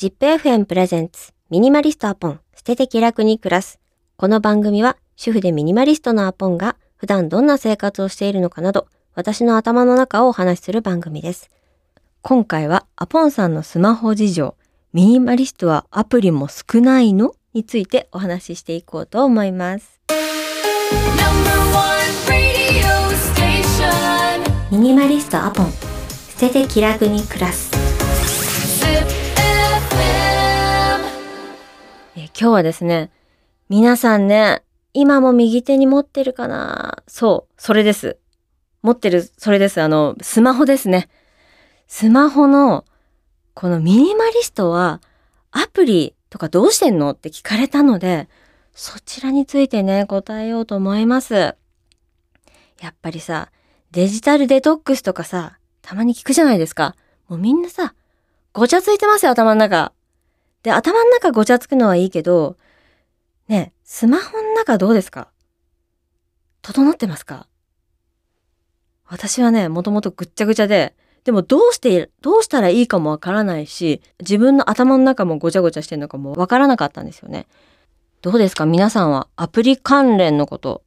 ZIPFM プレゼンツミニマリストアポン捨てて気楽に暮らす。この番組は主婦でミニマリストのアポンが普段どんな生活をしているのかなど私の頭の中をお話しする番組です。今回はアポンさんのスマホ事情、ミニマリストはアプリも少ないの？についてお話ししていこうと思います。ミニマリストアポン捨てて気楽に暮らす。え今日はですね、皆さんね、今も右手に持ってるかな？そう、それです。持ってる、それです。あの、スマホですね。スマホの、このミニマリストは、アプリとかどうしてんのって聞かれたので、そちらについてね、答えようと思います。やっぱりさ、デジタルデトックスとかさ、たまに聞くじゃないですか。もうみんなさ、ごちゃついてますよ、頭の中。で、頭の中ごちゃつくのはいいけど、ね、スマホの中どうですか？整ってますか？私はね、もともとぐっちゃぐちゃで、でもどうして、どうしたらいいかもわからないし、自分の頭の中もごちゃごちゃしてるのかもわからなかったんですよね。どうですか？皆さんはアプリ関連のこと。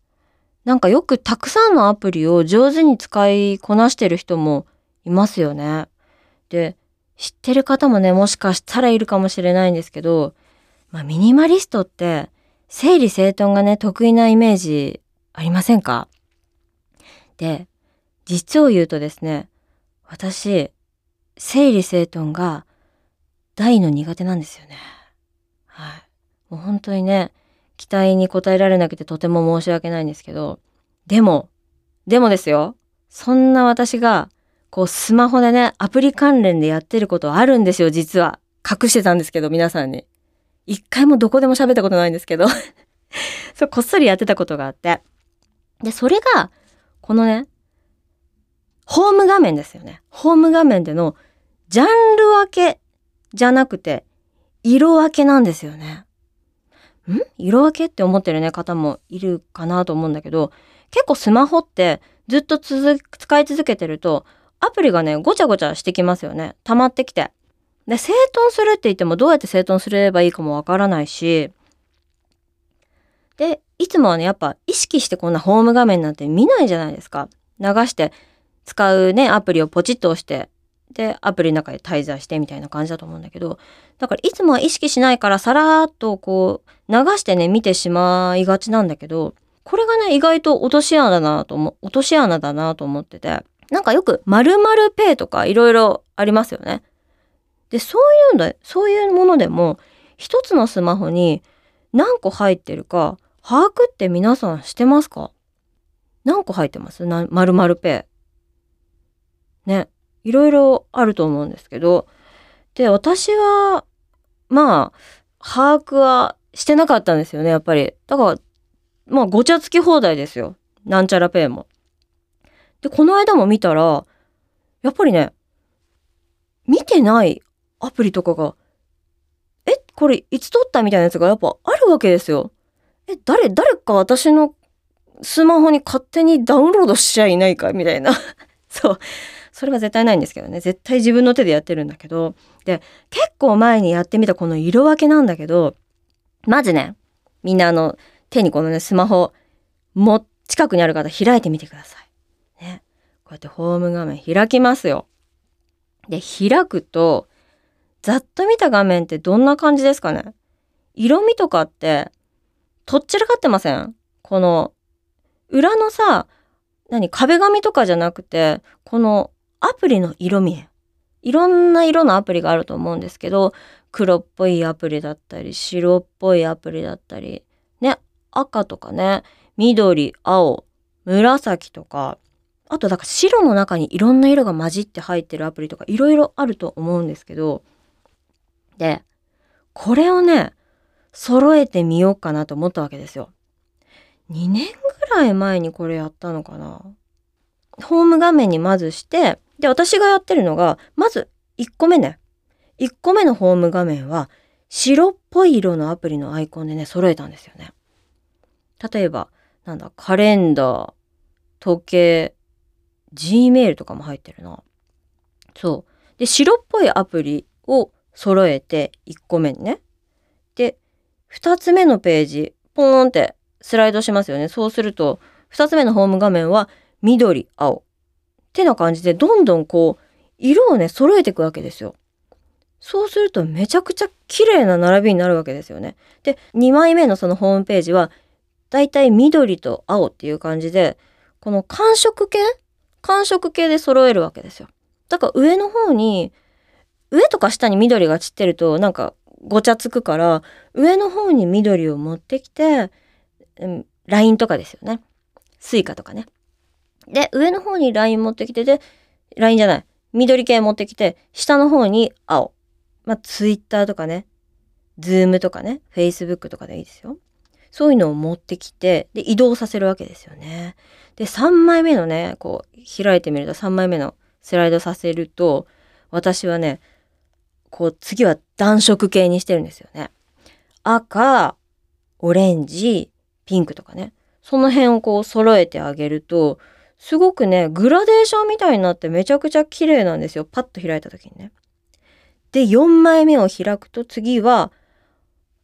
なんかよくたくさんのアプリを上手に使いこなしてる人もいますよね。で、知ってる方もね、もしかしたらいるかもしれないんですけど、まあミニマリストって整理整頓がね、得意なイメージありませんか？で、実を言うとですね、私、整理整頓が大の苦手なんですよね。はい。もう本当にね、期待に応えられなくてとても申し訳ないんですけど、でも、でもですよ、そんな私が、こうスマホでね、アプリ関連でやってることあるんですよ、実は。隠してたんですけど、皆さんに。一回もどこでも喋ったことないんですけど。そう、こっそりやってたことがあって。で、それが、このね、ホーム画面ですよね。ホーム画面でのジャンル分けじゃなくて、色分けなんですよね。ん？色分けって思ってるね、方もいるかなと思うんだけど、結構スマホってずっと続使い続けてると、アプリがね、ごちゃごちゃしてきますよね。溜まってきて。で、整頓するって言ってもどうやって整頓すればいいかもわからないし、で、いつもはね、やっぱ意識してこんなホーム画面なんて見ないじゃないですか。流して使うね、アプリをポチッと押して、で、アプリの中で滞在してみたいな感じだと思うんだけど、だからいつもは意識しないからさらーっとこう流してね、見てしまいがちなんだけど、これがね、意外と落とし穴だなと思、落とし穴だなと思ってて、なんかよく〇〇ペイとかいろいろありますよね。で、そういうの、そういうものでも、一つのスマホに何個入ってるか、把握って皆さんしてますか？何個入ってます？な、〇〇ペイ。ね。いろいろあると思うんですけど、で、私は、まあ、把握はしてなかったんですよね、やっぱり。だから、まあ、ごちゃつき放題ですよ。なんちゃらペイも。で、この間も見たら、やっぱりね、見てないアプリとかが、え、これいつ撮ったみたいなやつがやっぱあるわけですよ。え、誰、誰か私のスマホに勝手にダウンロードしちゃいないかみたいな。そう。それは絶対ないんですけどね。絶対自分の手でやってるんだけど。で、結構前にやってみたこの色分けなんだけど、まずね、みんなあの、手にこのね、スマホ、も、近くにある方開いてみてください。うやってホーム画面開きますよ。で、開くと、ざっと見た画面ってどんな感じですかね？色味とかって、とっちらかってません？この、裏のさ、何、壁紙とかじゃなくて、このアプリの色味。いろんな色のアプリがあると思うんですけど、黒っぽいアプリだったり、白っぽいアプリだったり、ね、赤とかね、緑、青、紫とか、あとだから白の中にいろんな色が混じって入ってるアプリとかいろいろあると思うんですけど、で、これをね、揃えてみようかなと思ったわけですよ。2年ぐらい前にこれやったのかな。ホーム画面にまずして、で、私がやってるのが、まず1個目ね。1個目のホーム画面は、白っぽい色のアプリのアイコンでね、揃えたんですよね。例えば、なんだ、カレンダー、時計、Gmail とかも入ってるな。そう。で、白っぽいアプリを揃えて1個目にね。で、2つ目のページ、ポーンってスライドしますよね。そうすると、2つ目のホーム画面は緑、青。ってな感じで、どんどんこう、色をね、揃えていくわけですよ。そうするとめちゃくちゃ綺麗な並びになるわけですよね。で、2枚目のそのホームページは、だいたい緑と青っていう感じで、この寒色系寒色系で揃えるわけですよ。だから上の方に、上とか下に緑が散ってるとなんかごちゃつくから、上の方に緑を持ってきて、うん、ラインとかですよね。 Suicaとかね。で、上の方にライン持ってきて、で、ラインじゃない。緑系持ってきて、下の方に青。まあ、ツイッターとかね、ズームとかね、フェイスブックとかでいいですよ。そういうのを持ってきて、で、移動させるわけですよね。で、3枚目のね、こう、開いてみると3枚目のスライドさせると、私はね、こう、次は暖色系にしてるんですよね。赤、オレンジ、ピンクとかね。その辺をこう揃えてあげると、すごくね、グラデーションみたいになってめちゃくちゃ綺麗なんですよ。パッと開いた時にね。で、4枚目を開くと次は、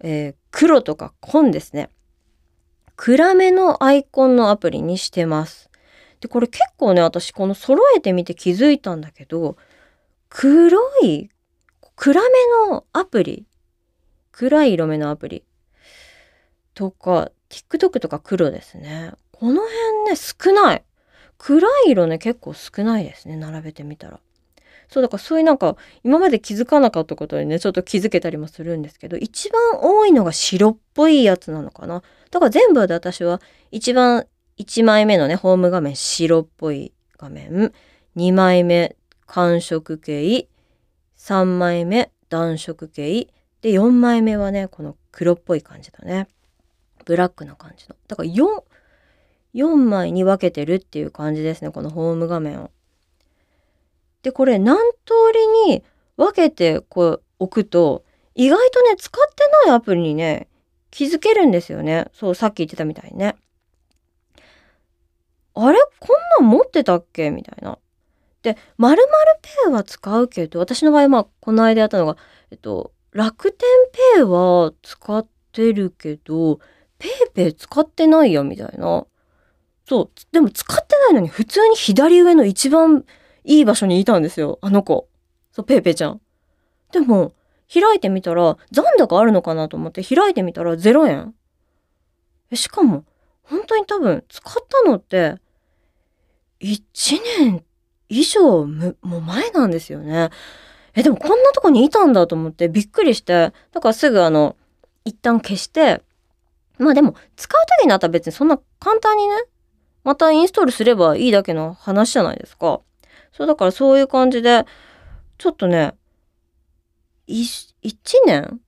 えー黒とか紺ですね。暗めのアイコンのアプリにしてます。で、これ結構ね、私この揃えてみて気づいたんだけど、黒い、暗めのアプリ、暗い色目のアプリとか、TikTok とか黒ですね。この辺ね、少ない。暗い色ね、結構少ないですね、並べてみたら。そう、だからそういうなんか、今まで気づかなかったことにね、ちょっと気づけたりもするんですけど、一番多いのが白っぽいやつなのかな。だから全部で私は、一番、1枚目のね、ホーム画面、白っぽい画面。2枚目、寒色系。3枚目、暖色系。で、4枚目はね、この黒っぽい感じだね。ブラックな感じの。だから4、4枚に分けてるっていう感じですね、このホーム画面を。で、これ何通りに分けてこう置くと、意外とね、使ってないアプリにね、気づけるんですよね。そう、さっき言ってたみたいにね。あれ？こんなん持ってたっけ？みたいな。で、まるペイは使うけど、私の場合、まあ、この間やったのが、えっと、楽天ペイは使ってるけど、ペイペイ使ってないよ、みたいな。そう。でも使ってないのに、普通に左上の一番いい場所にいたんですよ、あの子。そう、ペイペイちゃん。でも、開いてみたら、残高あるのかなと思って開いてみたら0円。しかも、本当に多分、使ったのって、1年以上、もう前なんですよね。え、でもこんなとこにいたんだと思ってびっくりして、だからすぐあの、一旦消して、まあでも、使う時になったら別にそんな簡単にね、またインストールすればいいだけの話じゃないですか。そう、だからそういう感じで、ちょっとね、い、一年？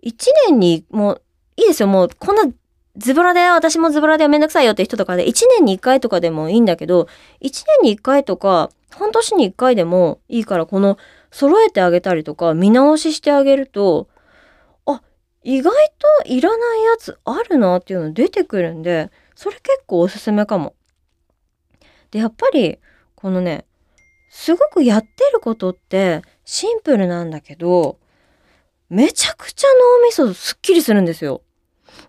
一年にもう、いいですよ、もうこんなズボラで、私もズボラでめんどくさいよって人とかで、一年に一回とかでもいいんだけど、一年に一回とか、半年に一回でもいいから、この、揃えてあげたりとか、見直ししてあげると、あ、意外といらないやつあるなっていうの出てくるんで、それ結構おすすめかも。で、やっぱり、このね、すごくやってることってシンプルなんだけど、めちゃくちゃ脳みそすっきりするんですよ。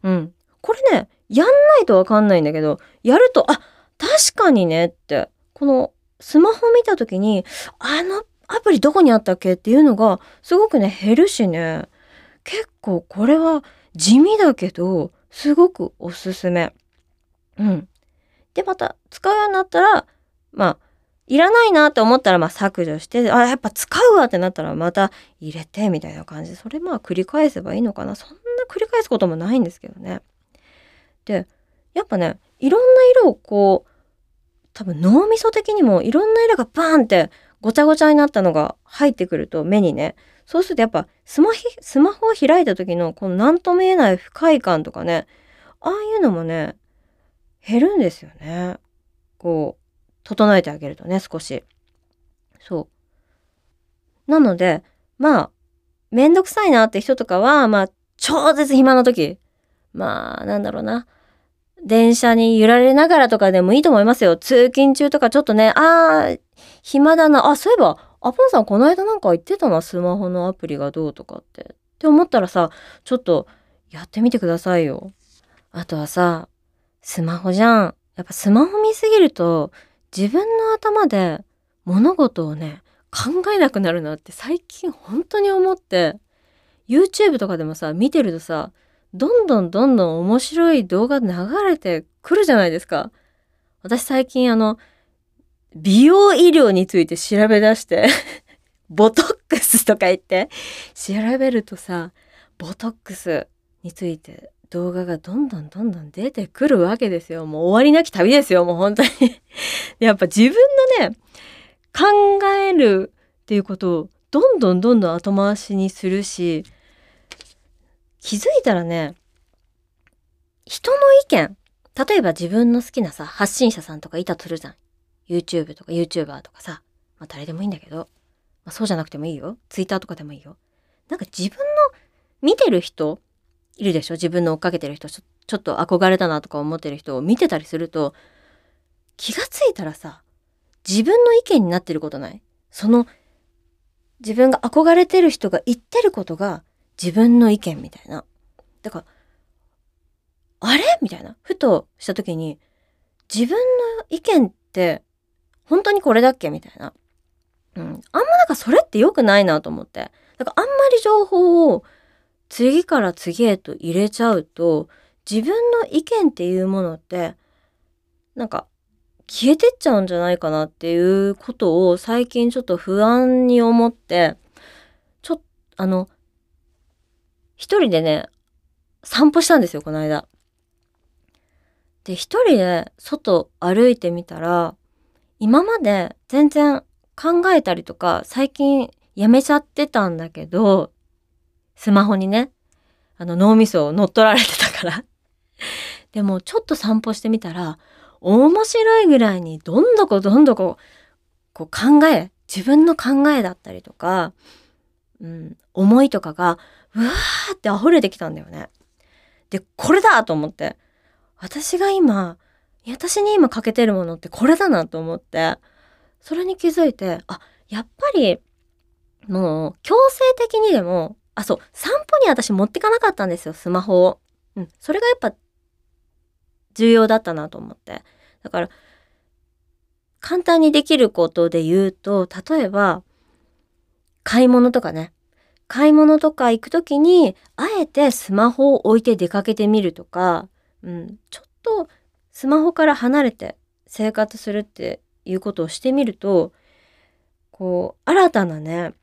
うん。これね、やんないとわかんないんだけど、やると、あ、確かにねって、このスマホ見た時に、あのアプリどこにあったっけっていうのが、すごくね、減るしね、結構これは地味だけど、すごくおすすめ。うん。で、また使うようになったら、まあ、いらないなって思ったら、まあ削除して、あ、やっぱ使うわってなったらまた入れて、みたいな感じで、それまあ繰り返せばいいのかな。そんな繰り返すこともないんですけどね。で、やっぱね、いろんな色をこう、多分脳みそ的にもいろんな色がバーンってごちゃごちゃになったのが入ってくると目にね、そうするとやっぱスマスマホを開いた時のこの何とも言えない不快感とかね、ああいうのもね、減るんですよね。こう、整えてあげるとね、少し。そう。なので、まあ、めんどくさいなって人とかは、まあ、超絶暇な時。まあ、なんだろうな。電車に揺られながらとかでもいいと思いますよ。通勤中とかちょっとね、あー、暇だな。あ、そういえば、あ、ポンさんこの間なんか言ってたな、スマホのアプリがどうとかって。って思ったらさ、ちょっとやってみてくださいよ。あとはさ、スマホじゃん。やっぱスマホ見すぎると、自分の頭で物事をね、考えなくなるなって最近本当に思って、YouTube とかでもさ、見てるとさ、どんどんどんどん面白い動画流れてくるじゃないですか。私最近あの、美容医療について調べ出して、ボトックスとか言って、調べるとさ、ボトックスについて動画がどんどんどんどん出てくるわけですよ。もう終わりなき旅ですよ、もう本当に。やっぱ自分のね、考えるっていうことをどんどんどんどん後回しにするし、気づいたらね、人の意見、例えば自分の好きなさ、発信者さんとかいたとするじゃん。YouTube とか YouTuber とかさ、まあ誰でもいいんだけど、まあそうじゃなくてもいいよ。Twitter とかでもいいよ。なんか自分の見てる人いるでしょ？自分の追っかけてる人。ちょちょっと憧れたなとか思ってる人を見てたりすると気がついたらさ自分の意見になってることない？その自分が憧れてる人が言ってることが自分の意見みたいな。だからあれ？みたいな。ふとした時に自分の意見って本当にこれだっけ？みたいな。うん。あんまなんかそれって良くないなと思って。だからあんまり情報を次から次へと入れちゃうと自分の意見っていうものってなんか消えてっちゃうんじゃないかなっていうことを最近ちょっと不安に思ってちょっとあの一人でね散歩したんですよこの間。で一人で外歩いてみたら今まで全然考えたりとか最近やめちゃってたんだけどスマホにね、あの脳みそを乗っ取られてたから。でもちょっと散歩してみたら、面白いぐらいにどんどこどんどこ、こう考え、自分の考えだったりとか、うん、思いとかが、うわーって溢れてきたんだよね。で、これだと思って、私が今、私に今欠けてるものってこれだなと思って、それに気づいて、あ、やっぱり、もう強制的にでもあそう。散歩に私持ってかなかったんですよスマホを、うん、それがやっぱ重要だったなと思って。だから簡単にできることで言うと例えば買い物とかね。買い物とか行く時にあえてスマホを置いて出かけてみるとか、うん、ちょっとスマホから離れて生活するっていうことをしてみるとこう新たなね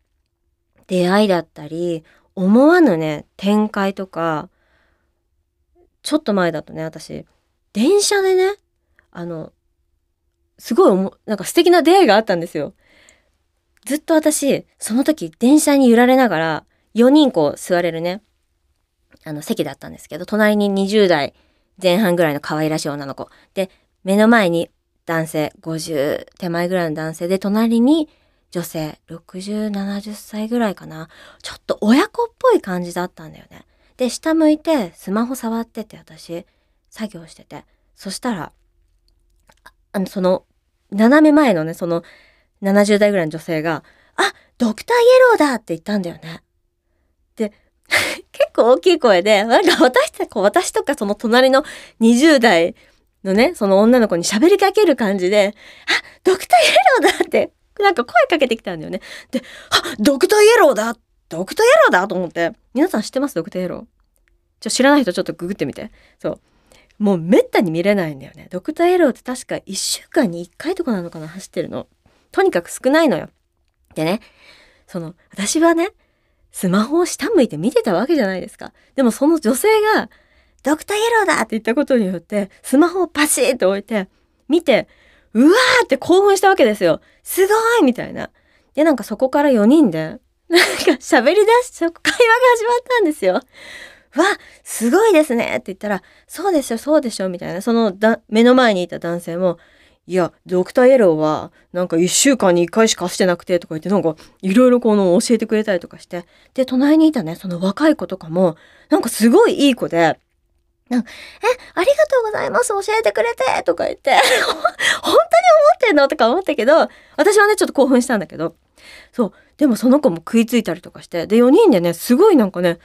出会いだったり思わぬね展開とかちょっと前だとね私電車でねあのすごいおもなんか素敵な出会いがあったんですよ。ずっと私その時電車に揺られながら4人こう座れるねあの席だったんですけど隣に20代前半ぐらいの可愛らしい女の子で目の前に男性50手前ぐらいの男性で隣に女性6070歳ぐらいかなちょっと親子っぽい感じだったんだよねで下向いてスマホ触ってて私作業しててそしたらあのその斜め前のねその70代ぐらいの女性が「あドクターイエローだ!」って言ったんだよね。で 結構大きい声でなんか私たこう私とかその隣の20代のねその女の子に喋りかける感じで「あドクターイエローだ!」ってなんか声かけてきたんだよね。で、あドクターイエローだドクターイエローだと思って。皆さん知ってます？ドクターイエローちょ知らない人ちょっとググってみて。そう。もうめったに見れないんだよね。ドクターイエローって確か1週間に1回とかなのかな走ってるの。とにかく少ないのよ。でね、その、私はね、スマホを下向いて見てたわけじゃないですか。でもその女性が、ドクターイエローだって言ったことによって、スマホをパシーって置いて、見て、うわーって興奮したわけですよ。すごいみたいな。で、なんかそこから4人で、なんか喋り出し、会話が始まったんですよ。わ、すごいですねって言ったら、そうでしょ、そうでしょ、みたいな。その目の前にいた男性も、いや、ドクターイエローは、なんか1週間に1回しかしてなくてとか言って、なんかいろいろこの教えてくれたりとかして。で、隣にいたね、その若い子とかも、なんかすごいいい子で、なんかえ、ありがとうございます、教えてくれてとか言って、本当に思ってんのとか思ったけど、私はね、ちょっと興奮したんだけど、そうでもその子も食いついたりとかしてで4人でねすごいなんかね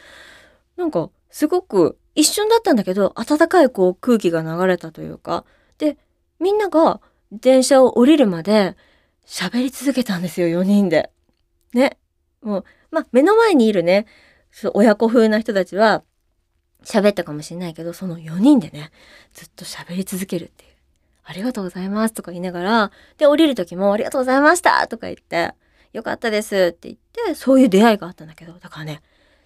なんかすごく一瞬だったんだけど暖かいこう空気が流れたというかでみんなが電車を降りるまで喋り続けたんですよ4人で。ねもうまあ目の前にいるね親子風な人たちは喋ったかもしれないけどその4人でねずっと喋り続けるっていう。ありがとうございますとか言いながら、で、降りる時もありがとうございましたとか言って、よかったですって言って、そういう出会いがあったんだけど、だからね、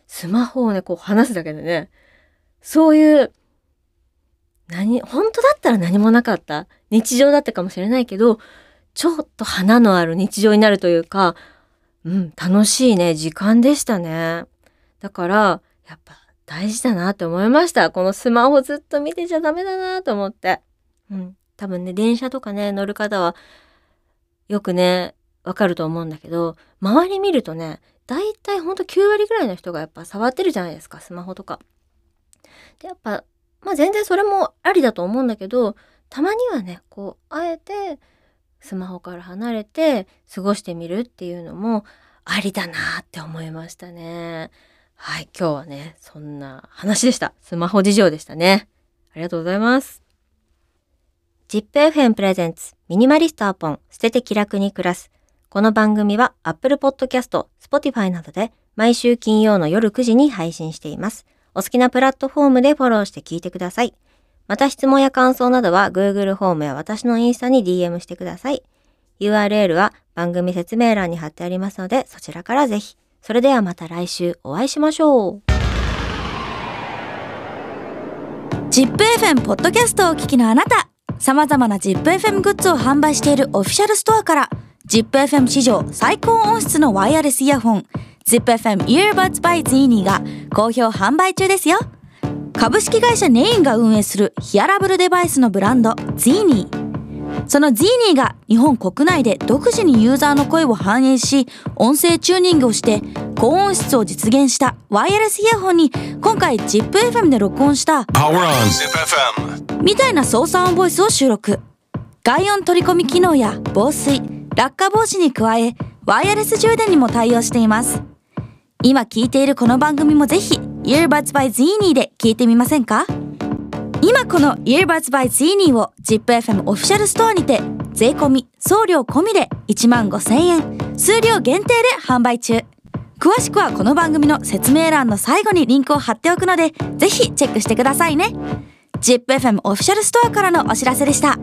スマホをね、こう話すだけでね、そういう、何、本当だったら何もなかった日常だったかもしれないけど、ちょっと花のある日常になるというか、うん、楽しいね、時間でしたね。だから、やっぱ大事だなって思いました。このスマホずっと見てちゃダメだなと思って。うん。多分ね、電車とかね、乗る方は、よくね、わかると思うんだけど、周り見るとね、だいたいほんと9割ぐらいの人がやっぱ触ってるじゃないですか、スマホとか。で、やっぱ、まあ全然それもありだと思うんだけど、たまにはね、こう、あえて、スマホから離れて過ごしてみるっていうのもありだなって思いましたね。はい、今日はね、そんな話でした。スマホ事情でしたね。ありがとうございます。ZIPFM プレゼンツミニマリストアポン捨てて気楽に暮らす。この番組は Apple Podcast、Spotify などで毎週金曜の夜9時に配信しています。お好きなプラットフォームでフォローして聞いてください。また質問や感想などは Google フォームや私のインスタに DM してください。URL は番組説明欄に貼ってありますのでそちらからぜひ。それではまた来週お会いしましょう。ZIPFM ポッドキャストをお聞きのあなた様々な ZIPFM グッズを販売しているオフィシャルストアから ZIPFM 史上最高音質のワイヤレスイヤホン ZIPFM Earbuds by Zini が好評販売中ですよ株式会社ネインが運営するヒアラブルデバイスのブランド Zini その Zini が日本国内で独自にユーザーの声を反映し音声チューニングをして高音質を実現したワイヤレスイヤホンに今回 ZIPFM で録音した Power on ZipFM. みたいな操作音ボイスを収録。外音取り込み機能や防水、落下防止に加え、ワイヤレス充電にも対応しています。今聞いているこの番組もぜひ、Earbuds by Zini で聞いてみませんか？今この Earbuds by Zini を ZIPFM オフィシャルストアにて、税込み、送料込みで1万5千円、数量限定で販売中。詳しくはこの番組の説明欄の最後にリンクを貼っておくので、ぜひチェックしてくださいね。ZIPFM オフィシャルストアからのお知らせでした。